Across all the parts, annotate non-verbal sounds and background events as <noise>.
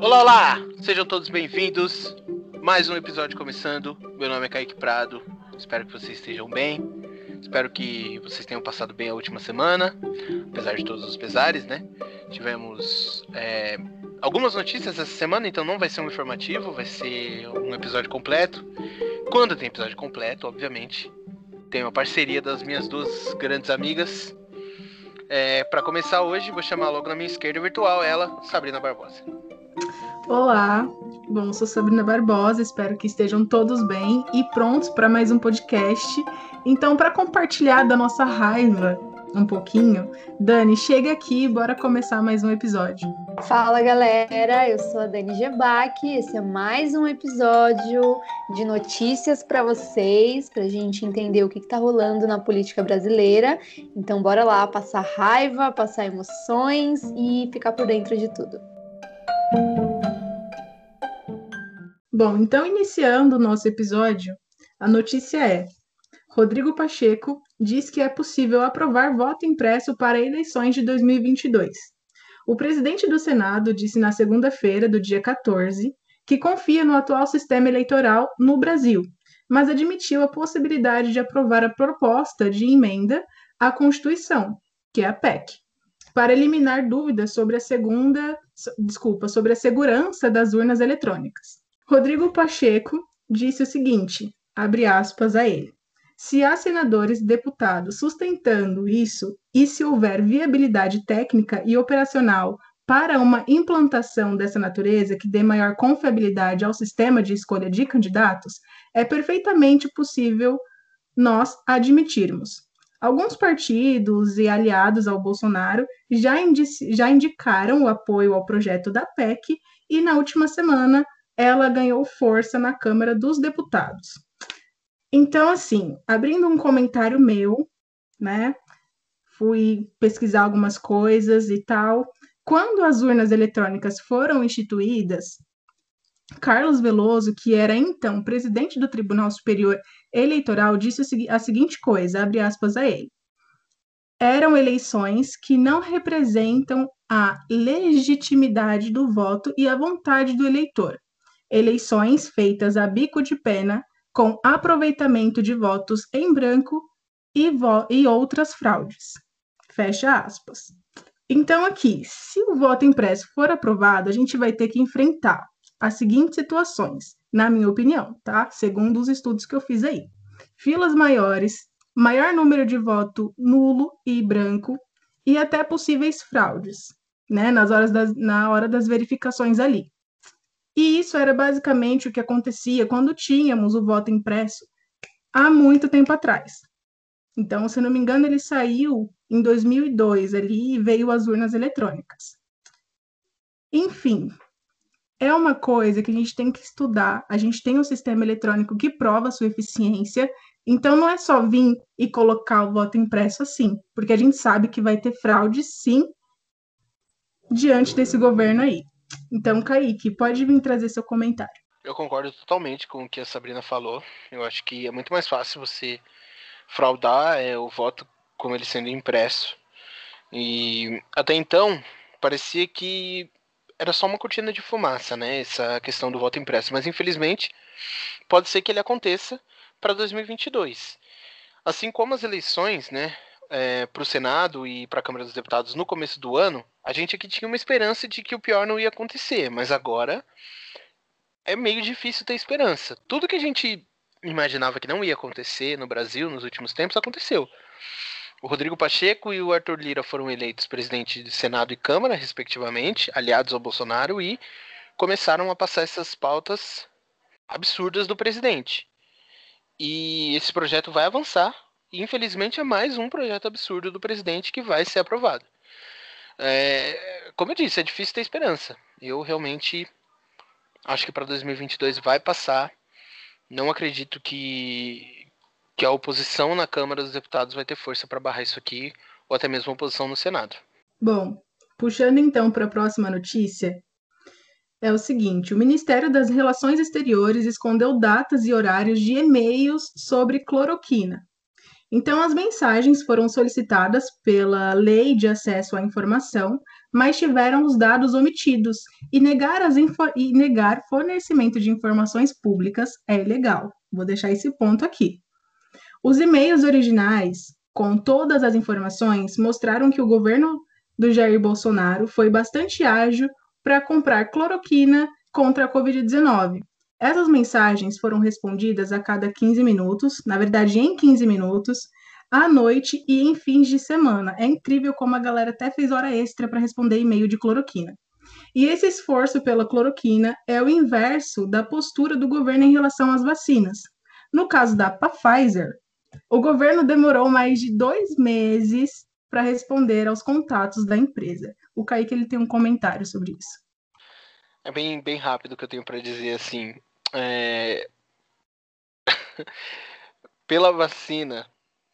Olá, olá! Sejam todos bem-vindos. Mais um episódio começando. Meu nome é Kaique Prado. Espero que vocês estejam bem. Espero que vocês tenham passado bem a última semana, apesar de todos os pesares, né? Tivemos é, algumas notícias essa semana, então não vai ser um informativo, vai ser um episódio completo. Quando tem episódio completo, obviamente, tem uma parceria das minhas duas grandes amigas. É, para começar hoje, vou chamar logo na minha esquerda virtual ela, Sabrina Barbosa. Olá, bom, sou Sabrina Barbosa, espero que estejam todos bem e prontos para mais um podcast. Então, para compartilhar da nossa raiva um pouquinho, Dani, chega aqui, bora começar mais um episódio. Fala galera, eu sou a Dani Gebac, esse é mais um episódio de notícias para vocês, para a gente entender o que está rolando na política brasileira. Então, bora lá passar raiva, passar emoções e ficar por dentro de tudo. Bom, então iniciando o nosso episódio, a notícia é: Rodrigo Pacheco diz que é possível aprovar voto impresso para eleições de 2022. O presidente do Senado disse na segunda-feira, do dia 14, que confia no atual sistema eleitoral no Brasil, mas admitiu a possibilidade de aprovar a proposta de emenda à Constituição, que é a PEC, para eliminar dúvidas sobre a segunda, desculpa, sobre a segurança das urnas eletrônicas. Rodrigo Pacheco disse o seguinte, abre aspas a ele: se há senadores e deputados sustentando isso e se houver viabilidade técnica e operacional para uma implantação dessa natureza que dê maior confiabilidade ao sistema de escolha de candidatos, é perfeitamente possível nós admitirmos. Alguns partidos e aliados ao Bolsonaro já, já indicaram o apoio ao projeto da PEC e, na última semana, ela ganhou força na Câmara dos Deputados. Então, assim, abrindo um comentário meu, né? Fui pesquisar algumas coisas e tal. Quando as urnas eletrônicas foram instituídas, Carlos Veloso, que era então presidente do Tribunal Superior Eleitoral, disse a seguinte coisa, abre aspas a ele. Eram eleições que não representam a legitimidade do voto e a vontade do eleitor eleições feitas a bico de pena, com aproveitamento de votos em branco e, vo e outras fraudes. Fecha aspas. Então, aqui, se o voto impresso for aprovado, a gente vai ter que enfrentar as seguintes situações, na minha opinião, tá? Segundo os estudos que eu fiz aí. Filas maiores, maior número de voto nulo e branco e até possíveis fraudes, né? Nas horas das, na hora das verificações ali. E isso era basicamente o que acontecia quando tínhamos o voto impresso há muito tempo atrás. Então, se não me engano, ele saiu em 2002 ali e veio as urnas eletrônicas. Enfim, é uma coisa que a gente tem que estudar. A gente tem um sistema eletrônico que prova sua eficiência. Então, não é só vir e colocar o voto impresso assim, porque a gente sabe que vai ter fraude, sim, diante desse governo aí. Então, Kaique, pode vir trazer seu comentário. Eu concordo totalmente com o que a Sabrina falou. Eu acho que é muito mais fácil você fraudar é, o voto como ele sendo impresso. E até então, parecia que era só uma cortina de fumaça, né? Essa questão do voto impresso. Mas infelizmente, pode ser que ele aconteça para 2022. Assim como as eleições, né? é, para o Senado e para a Câmara dos Deputados no começo do ano, a gente aqui tinha uma esperança de que o pior não ia acontecer, mas agora é meio difícil ter esperança. Tudo que a gente imaginava que não ia acontecer no Brasil nos últimos tempos aconteceu. O Rodrigo Pacheco e o Arthur Lira foram eleitos presidente de Senado e Câmara, respectivamente, aliados ao Bolsonaro, e começaram a passar essas pautas absurdas do presidente. E esse projeto vai avançar infelizmente, é mais um projeto absurdo do presidente que vai ser aprovado. É, como eu disse, é difícil ter esperança. Eu realmente acho que para 2022 vai passar. Não acredito que, que a oposição na Câmara dos Deputados vai ter força para barrar isso aqui, ou até mesmo a oposição no Senado. Bom, puxando então para a próxima notícia, é o seguinte: o Ministério das Relações Exteriores escondeu datas e horários de e-mails sobre cloroquina Então, as mensagens foram solicitadas pela Lei de Acesso à Informação, mas tiveram os dados omitidos, e negar, e negar fornecimento de informações públicas é ilegal. Vou deixar esse ponto aqui. Os e-mails originais, com todas as informações, mostraram que o governo do Jair Bolsonaro foi bastante ágil para comprar cloroquina contra a Covid-19, essas mensagens foram respondidas a cada 15 minutos, na verdade, em 15 minutos, à noite e em fins de semana. É incrível como a galera até fez hora extra para responder e-mail de cloroquina. E esse esforço pela cloroquina é o inverso da postura do governo em relação às vacinas. No caso da Pfizer, o governo demorou mais de dois meses para responder aos contatos da empresa. O Kaique ele tem um comentário sobre isso. É bem, bem rápido que eu tenho para dizer assim. É... <laughs> Pela vacina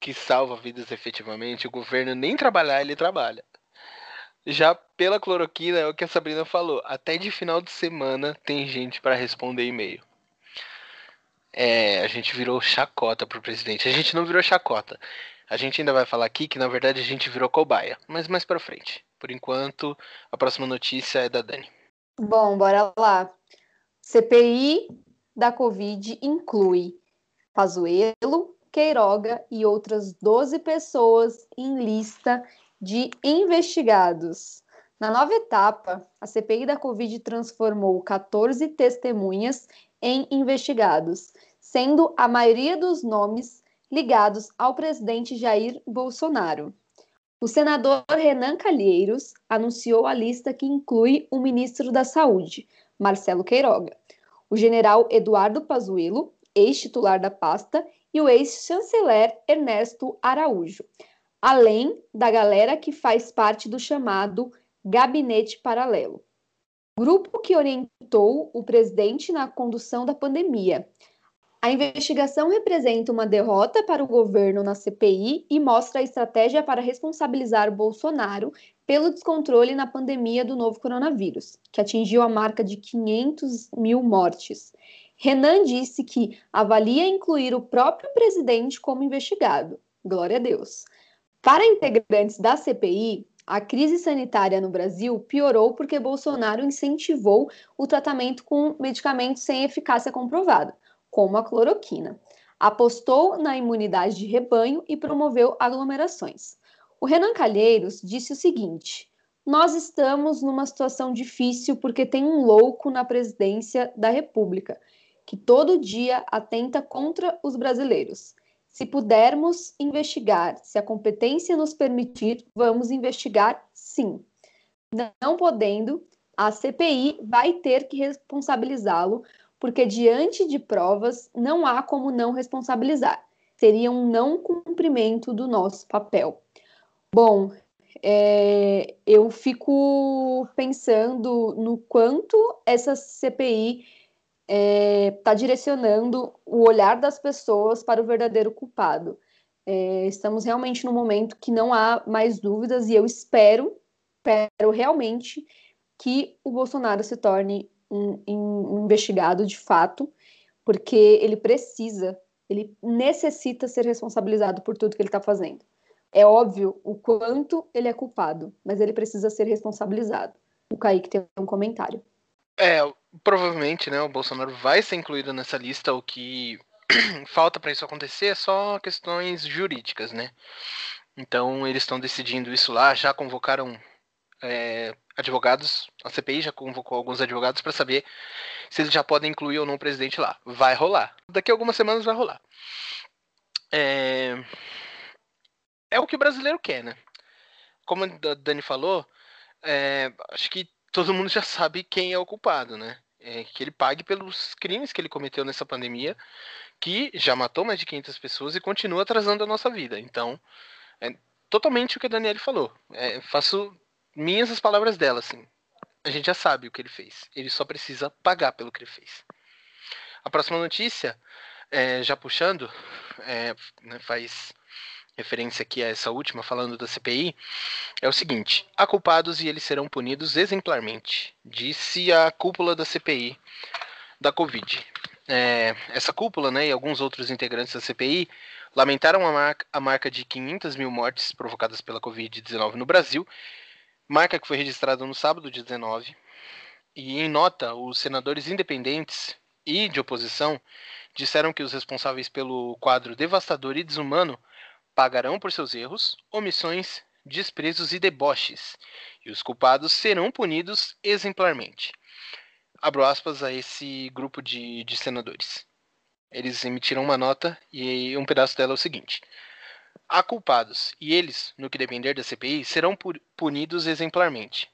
que salva vidas efetivamente, o governo nem trabalhar, ele trabalha. Já pela cloroquina, é o que a Sabrina falou. Até de final de semana tem gente para responder e-mail. É, a gente virou chacota pro presidente. A gente não virou chacota. A gente ainda vai falar aqui que na verdade a gente virou cobaia, mas mais para frente. Por enquanto, a próxima notícia é da Dani. Bom, bora lá. CPI da Covid inclui Pazuello, Queiroga e outras 12 pessoas em lista de investigados. Na nova etapa, a CPI da Covid transformou 14 testemunhas em investigados, sendo a maioria dos nomes ligados ao presidente Jair Bolsonaro. O senador Renan Calheiros anunciou a lista que inclui o ministro da Saúde, Marcelo Queiroga, o general Eduardo Pazuello, ex-titular da pasta, e o ex-chanceler Ernesto Araújo, além da galera que faz parte do chamado Gabinete Paralelo. Grupo que orientou o presidente na condução da pandemia. A investigação representa uma derrota para o governo na CPI e mostra a estratégia para responsabilizar Bolsonaro pelo descontrole na pandemia do novo coronavírus, que atingiu a marca de 500 mil mortes. Renan disse que avalia incluir o próprio presidente como investigado. Glória a Deus. Para integrantes da CPI, a crise sanitária no Brasil piorou porque Bolsonaro incentivou o tratamento com medicamentos sem eficácia comprovada, como a cloroquina. Apostou na imunidade de rebanho e promoveu aglomerações. O Renan Calheiros disse o seguinte: Nós estamos numa situação difícil porque tem um louco na presidência da República que todo dia atenta contra os brasileiros. Se pudermos investigar, se a competência nos permitir, vamos investigar sim. Não podendo, a CPI vai ter que responsabilizá-lo, porque diante de provas não há como não responsabilizar. Seria um não cumprimento do nosso papel. Bom, é, eu fico pensando no quanto essa CPI está é, tá direcionando o olhar das pessoas para o verdadeiro culpado. É, estamos realmente num momento que não há mais dúvidas e eu espero, espero realmente que o Bolsonaro se torne um, um investigado de fato, porque ele precisa, ele necessita ser responsabilizado por tudo que ele está fazendo. É óbvio o quanto ele é culpado, mas ele precisa ser responsabilizado. O Kaique tem um comentário. É, provavelmente, né, o Bolsonaro vai ser incluído nessa lista. O que <clears throat> falta para isso acontecer é só questões jurídicas, né? Então eles estão decidindo isso lá, já convocaram é, advogados, a CPI já convocou alguns advogados para saber se eles já podem incluir ou não o presidente lá. Vai rolar. Daqui a algumas semanas vai rolar. É, é o que o brasileiro quer, né? Como a Dani falou, é, acho que todo mundo já sabe quem é o culpado, né? É que ele pague pelos crimes que ele cometeu nessa pandemia, que já matou mais de 500 pessoas e continua atrasando a nossa vida. Então, é totalmente o que a Daniele falou. É, faço minhas as palavras dela, assim. A gente já sabe o que ele fez. Ele só precisa pagar pelo que ele fez. A próxima notícia, é, já puxando, é, né, faz referência aqui a essa última, falando da CPI, é o seguinte: há culpados e eles serão punidos exemplarmente, disse a cúpula da CPI da Covid. É, essa cúpula, né, e alguns outros integrantes da CPI lamentaram a marca, a marca de 500 mil mortes provocadas pela Covid-19 no Brasil, marca que foi registrada no sábado, dia 19. E em nota, os senadores independentes e de oposição disseram que os responsáveis pelo quadro devastador e desumano pagarão por seus erros, omissões, desprezos e deboches, e os culpados serão punidos exemplarmente. Abro aspas a esse grupo de, de senadores. Eles emitiram uma nota e um pedaço dela é o seguinte: Há culpados, e eles, no que depender da CPI, serão punidos exemplarmente.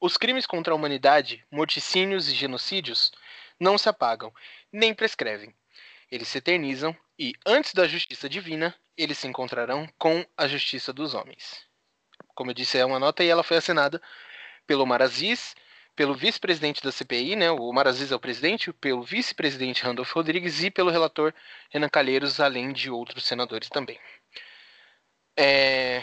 Os crimes contra a humanidade, morticínios e genocídios não se apagam, nem prescrevem. Eles se eternizam e, antes da justiça divina, eles se encontrarão com a justiça dos homens. Como eu disse, é uma nota e ela foi assinada pelo Maraziz, pelo vice-presidente da CPI, né, o Maraziz é o presidente, pelo vice-presidente Randolph Rodrigues e pelo relator Renan Calheiros, além de outros senadores também. É...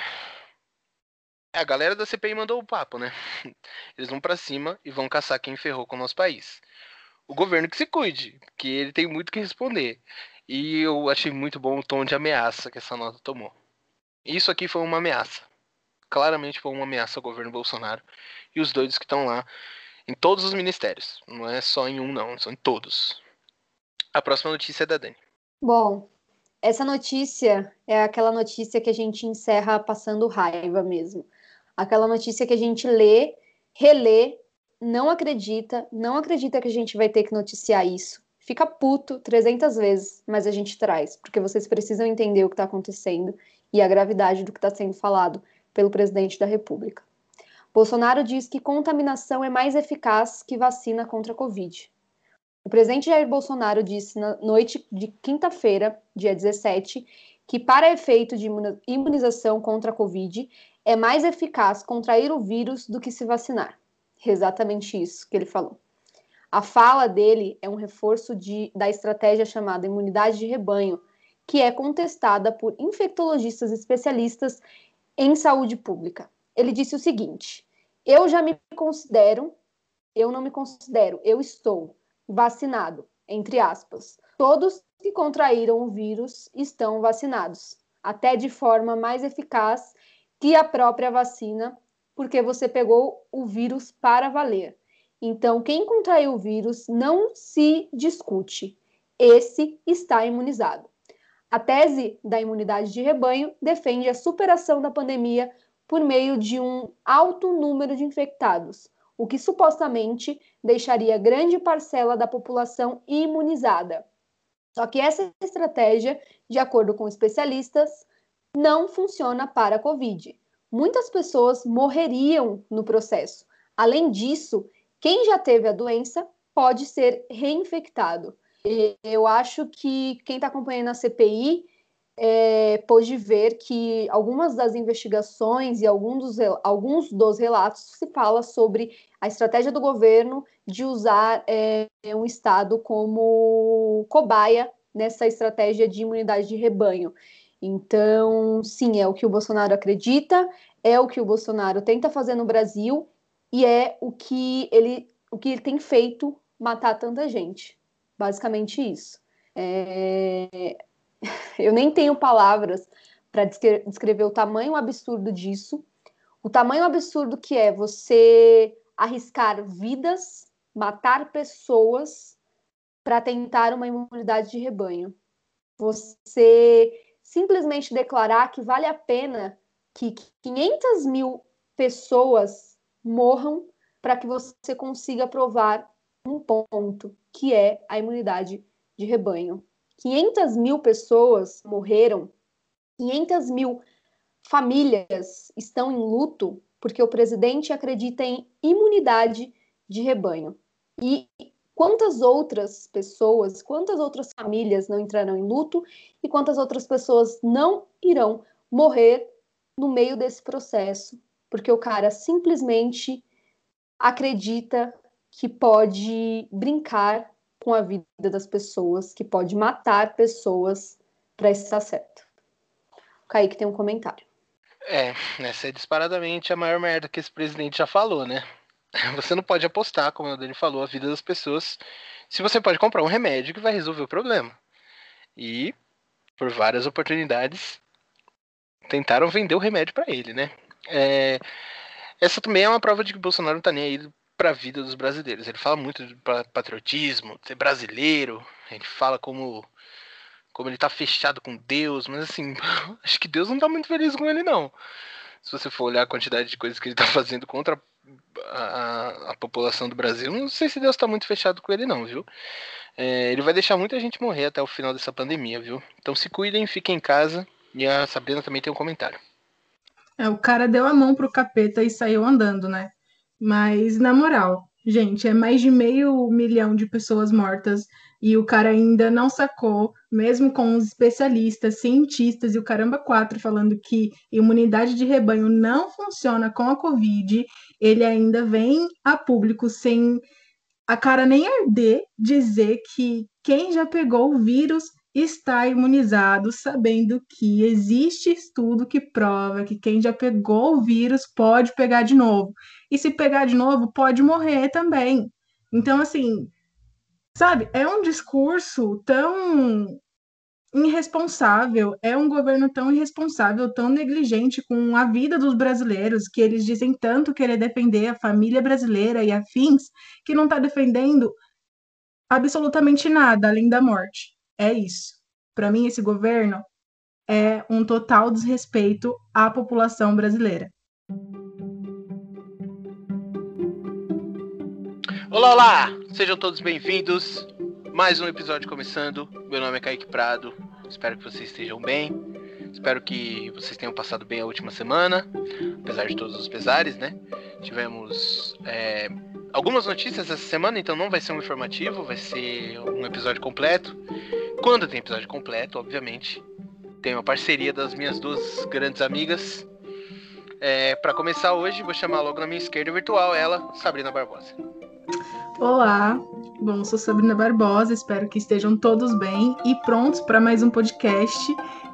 A galera da CPI mandou o papo, né? <laughs> Eles vão para cima e vão caçar quem ferrou com o nosso país. O governo que se cuide, que ele tem muito que responder. E eu achei muito bom o tom de ameaça que essa nota tomou. Isso aqui foi uma ameaça. Claramente foi uma ameaça ao governo Bolsonaro e os doidos que estão lá em todos os ministérios. Não é só em um, não, são em todos. A próxima notícia é da Dani. Bom, essa notícia é aquela notícia que a gente encerra passando raiva mesmo. Aquela notícia que a gente lê, relê, não acredita, não acredita que a gente vai ter que noticiar isso. Fica puto 300 vezes, mas a gente traz, porque vocês precisam entender o que está acontecendo e a gravidade do que está sendo falado pelo presidente da República. Bolsonaro diz que contaminação é mais eficaz que vacina contra a Covid. O presidente Jair Bolsonaro disse na noite de quinta-feira, dia 17, que para efeito de imunização contra a Covid é mais eficaz contrair o vírus do que se vacinar. Exatamente isso que ele falou. A fala dele é um reforço de, da estratégia chamada imunidade de rebanho, que é contestada por infectologistas especialistas em saúde pública ele disse o seguinte: eu já me considero, eu não me considero, eu estou vacinado, entre aspas. Todos que contraíram o vírus estão vacinados, até de forma mais eficaz que a própria vacina, porque você pegou o vírus para valer. Então, quem contraiu o vírus não se discute. Esse está imunizado. A tese da imunidade de rebanho defende a superação da pandemia por meio de um alto número de infectados, o que supostamente deixaria grande parcela da população imunizada. Só que essa estratégia, de acordo com especialistas, não funciona para a Covid. Muitas pessoas morreriam no processo. Além disso, quem já teve a doença pode ser reinfectado. Eu acho que quem está acompanhando a CPI é, pôde ver que algumas das investigações e alguns dos, alguns dos relatos se fala sobre a estratégia do governo de usar é, um Estado como cobaia nessa estratégia de imunidade de rebanho. Então, sim, é o que o Bolsonaro acredita, é o que o Bolsonaro tenta fazer no Brasil e é o que ele, o que ele tem feito matar tanta gente. Basicamente isso. É, <laughs> eu nem tenho palavras para descrever o tamanho absurdo disso, o tamanho absurdo que é você arriscar vidas, matar pessoas para tentar uma imunidade de rebanho. Você simplesmente declarar que vale a pena que 500 mil pessoas morram para que você consiga provar um ponto, que é a imunidade de rebanho. 500 mil pessoas morreram, 500 mil famílias estão em luto porque o presidente acredita em imunidade de rebanho. E quantas outras pessoas, quantas outras famílias não entrarão em luto e quantas outras pessoas não irão morrer no meio desse processo, porque o cara simplesmente acredita que pode brincar com a vida das pessoas, que pode matar pessoas para estar certo. O Kaique tem um comentário. É, essa é disparadamente a maior merda que esse presidente já falou, né? <laughs> Você não pode apostar, como o dele falou, a vida das pessoas se você pode comprar um remédio que vai resolver o problema. E por várias oportunidades, tentaram vender o remédio para ele, né? É, essa também é uma prova de que o Bolsonaro não tá nem aí para a vida dos brasileiros. Ele fala muito de patriotismo, de ser brasileiro, ele fala como como ele tá fechado com Deus, mas assim, <laughs> acho que Deus não tá muito feliz com ele não. Se você for olhar a quantidade de coisas que ele tá fazendo contra a, a, a população do Brasil, não sei se Deus tá muito fechado com ele não, viu? É, ele vai deixar muita gente morrer até o final dessa pandemia, viu? Então se cuidem, fiquem em casa. E a Sabrina também tem um comentário. É, o cara deu a mão pro capeta e saiu andando, né? Mas, na moral, gente, é mais de meio milhão de pessoas mortas e o cara ainda não sacou, mesmo com os especialistas, cientistas e o caramba quatro falando que imunidade de rebanho não funciona com a Covid, ele ainda vem a público sem a cara nem arder dizer que quem já pegou o vírus está imunizado, sabendo que existe estudo que prova que quem já pegou o vírus pode pegar de novo. E se pegar de novo, pode morrer também. Então, assim, sabe, é um discurso tão irresponsável, é um governo tão irresponsável, tão negligente com a vida dos brasileiros, que eles dizem tanto querer defender a família brasileira e afins, que não está defendendo absolutamente nada além da morte. É isso. Para mim, esse governo é um total desrespeito à população brasileira. Olá, olá! Sejam todos bem-vindos. Mais um episódio começando. Meu nome é Kaique Prado. Espero que vocês estejam bem. Espero que vocês tenham passado bem a última semana, apesar de todos os pesares, né? Tivemos é, algumas notícias essa semana, então não vai ser um informativo, vai ser um episódio completo. Quando tem episódio completo, obviamente, tem uma parceria das minhas duas grandes amigas. É, para começar hoje, vou chamar logo na minha esquerda virtual ela, Sabrina Barbosa. Olá, bom, sou Sabrina Barbosa, espero que estejam todos bem e prontos para mais um podcast.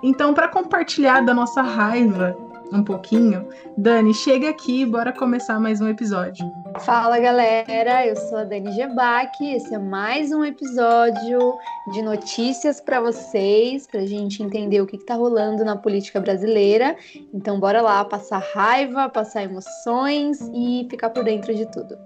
Então, para compartilhar da nossa raiva um pouquinho, Dani, chega aqui, bora começar mais um episódio. Fala galera, eu sou a Dani Gebac, esse é mais um episódio de notícias para vocês, para a gente entender o que está rolando na política brasileira. Então, bora lá passar raiva, passar emoções e ficar por dentro de tudo.